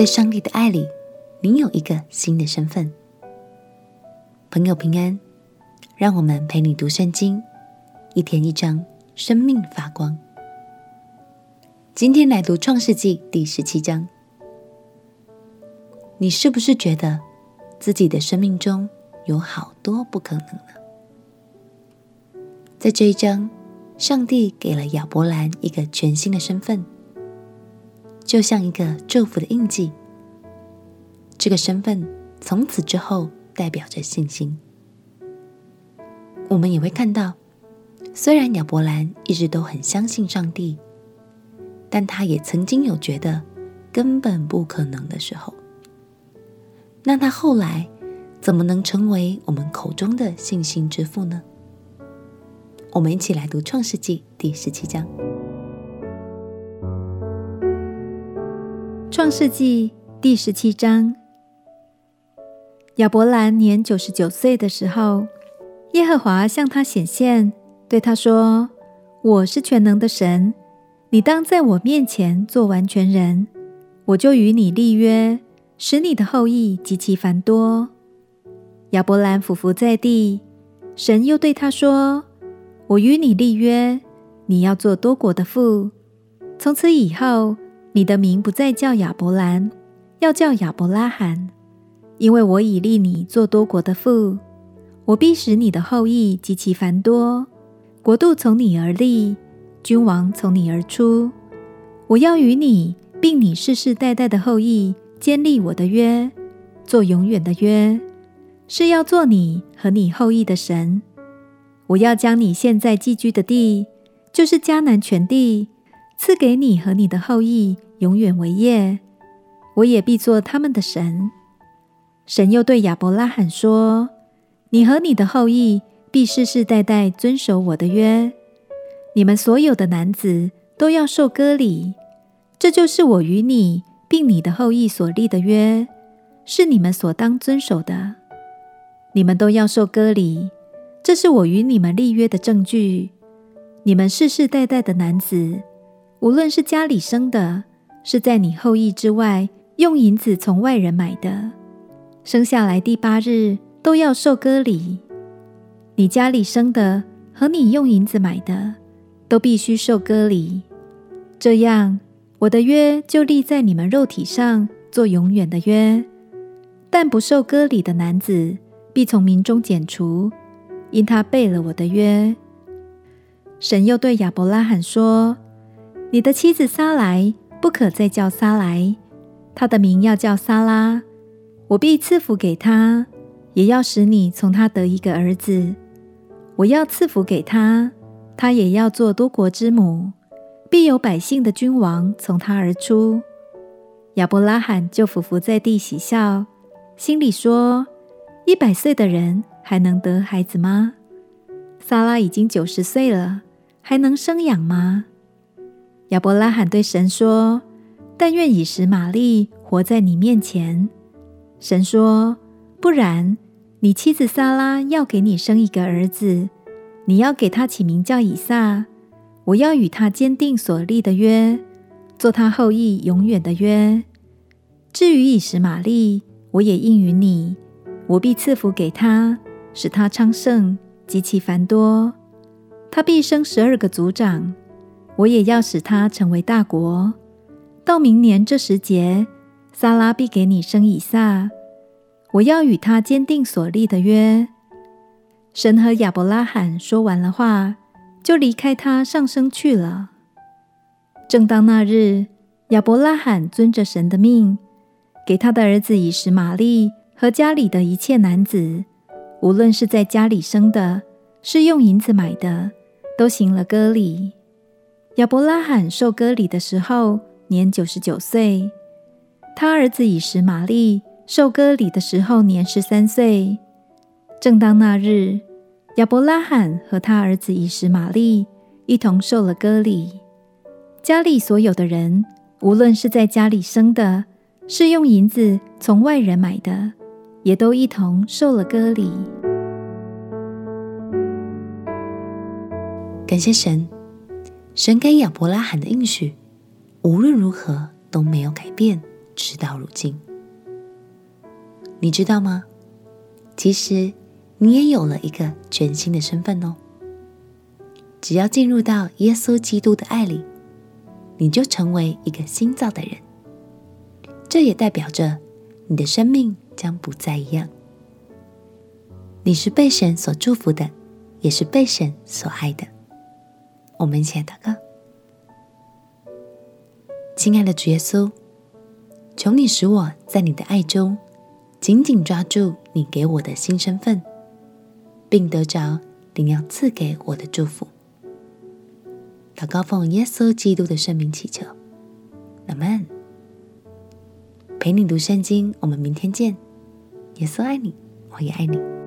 在上帝的爱里，你有一个新的身份。朋友平安，让我们陪你读圣经，一天一章，生命发光。今天来读创世纪第十七章。你是不是觉得自己的生命中有好多不可能呢？在这一章，上帝给了亚伯兰一个全新的身份，就像一个祝福的印记。这个身份从此之后代表着信心。我们也会看到，虽然亚伯兰一直都很相信上帝，但他也曾经有觉得根本不可能的时候。那他后来怎么能成为我们口中的信心之父呢？我们一起来读《创世纪》第十七章。《创世纪》第十七章，亚伯兰年九十九岁的时候，耶和华向他显现，对他说：“我是全能的神，你当在我面前做完全人，我就与你立约。”使你的后裔极其繁多。亚伯兰俯伏在地，神又对他说：“我与你立约，你要做多国的父。从此以后，你的名不再叫亚伯兰，要叫亚伯拉罕，因为我已立你做多国的父。我必使你的后裔极其繁多，国度从你而立，君王从你而出。我要与你，并你世世代代的后裔。”坚立我的约，做永远的约，是要做你和你后裔的神。我要将你现在寄居的地，就是迦南全地，赐给你和你的后裔永远为业。我也必做他们的神。神又对亚伯拉罕说：“你和你的后裔必世世代代遵守我的约。你们所有的男子都要受割礼，这就是我与你。”并你的后裔所立的约，是你们所当遵守的。你们都要受割礼，这是我与你们立约的证据。你们世世代代的男子，无论是家里生的，是在你后裔之外用银子从外人买的，生下来第八日都要受割礼。你家里生的和你用银子买的，都必须受割礼。这样。我的约就立在你们肉体上，做永远的约。但不受割礼的男子，必从民中剪除，因他背了我的约。神又对亚伯拉罕说：“你的妻子撒莱不可再叫撒莱，她的名要叫撒拉。我必赐福给她，也要使你从她得一个儿子。我要赐福给她，她也要做多国之母。”必有百姓的君王从他而出。亚伯拉罕就俯伏在地喜笑，心里说：“一百岁的人还能得孩子吗？撒拉已经九十岁了，还能生养吗？”亚伯拉罕对神说：“但愿以实玛利活在你面前。”神说：“不然，你妻子撒拉要给你生一个儿子，你要给他起名叫以撒。”我要与他坚定所立的约，做他后裔永远的约。至于以实玛利，我也应允你，我必赐福给他，使他昌盛，极其繁多。他必生十二个族长，我也要使他成为大国。到明年这时节，撒拉必给你生以撒。我要与他坚定所立的约。神和亚伯拉罕说完了话。就离开他上升去了。正当那日，亚伯拉罕遵着神的命，给他的儿子以实玛利和家里的一切男子，无论是在家里生的，是用银子买的，都行了割礼。亚伯拉罕受割礼的时候年九十九岁，他儿子以实玛利受割礼的时候年十三岁。正当那日。亚伯拉罕和他儿子以实玛利一同受了割礼，家里所有的人，无论是在家里生的，是用银子从外人买的，也都一同受了割礼。感谢神，神给亚伯拉罕的应许，无论如何都没有改变，直到如今。你知道吗？其实你也有了一个全新的身份哦。只要进入到耶稣基督的爱里，你就成为一个新造的人。这也代表着你的生命将不再一样。你是被神所祝福的，也是被神所爱的。我们一起来祷告。亲爱的主耶稣，求你使我在你的爱中紧紧抓住你给我的新身份，并得着你要赐给我的祝福。祷告奉耶稣基督的圣名祈求，阿门。陪你读圣经，我们明天见。耶稣爱你，我也爱你。